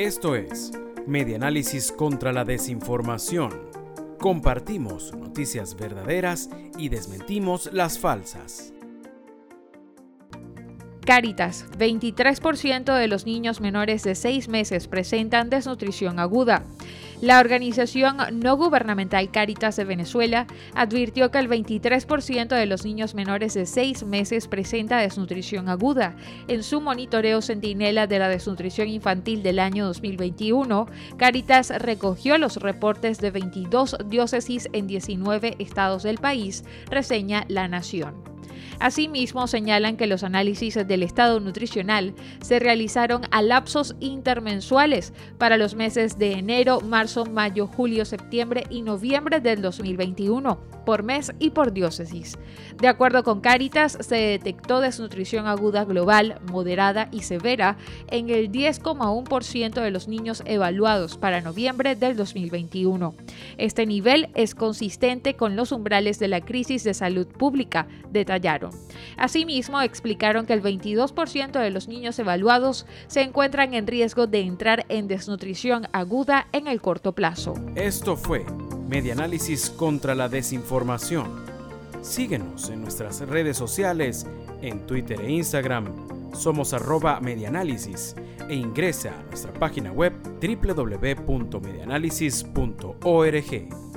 Esto es Medianálisis contra la Desinformación. Compartimos noticias verdaderas y desmentimos las falsas. Cáritas, 23% de los niños menores de 6 meses presentan desnutrición aguda. La organización no gubernamental Caritas de Venezuela advirtió que el 23% de los niños menores de 6 meses presenta desnutrición aguda. En su monitoreo centinela de la desnutrición infantil del año 2021, Caritas recogió los reportes de 22 diócesis en 19 estados del país, reseña La Nación. Asimismo, señalan que los análisis del estado nutricional se realizaron a lapsos intermensuales para los meses de enero, marzo, mayo, julio, septiembre y noviembre del 2021, por mes y por diócesis. De acuerdo con Cáritas, se detectó desnutrición aguda global, moderada y severa en el 10,1% de los niños evaluados para noviembre del 2021. Este nivel es consistente con los umbrales de la crisis de salud pública, Asimismo, explicaron que el 22% de los niños evaluados se encuentran en riesgo de entrar en desnutrición aguda en el corto plazo. Esto fue Medianálisis contra la Desinformación. Síguenos en nuestras redes sociales, en Twitter e Instagram. Somos arroba medianálisis e ingresa a nuestra página web www.medianálisis.org.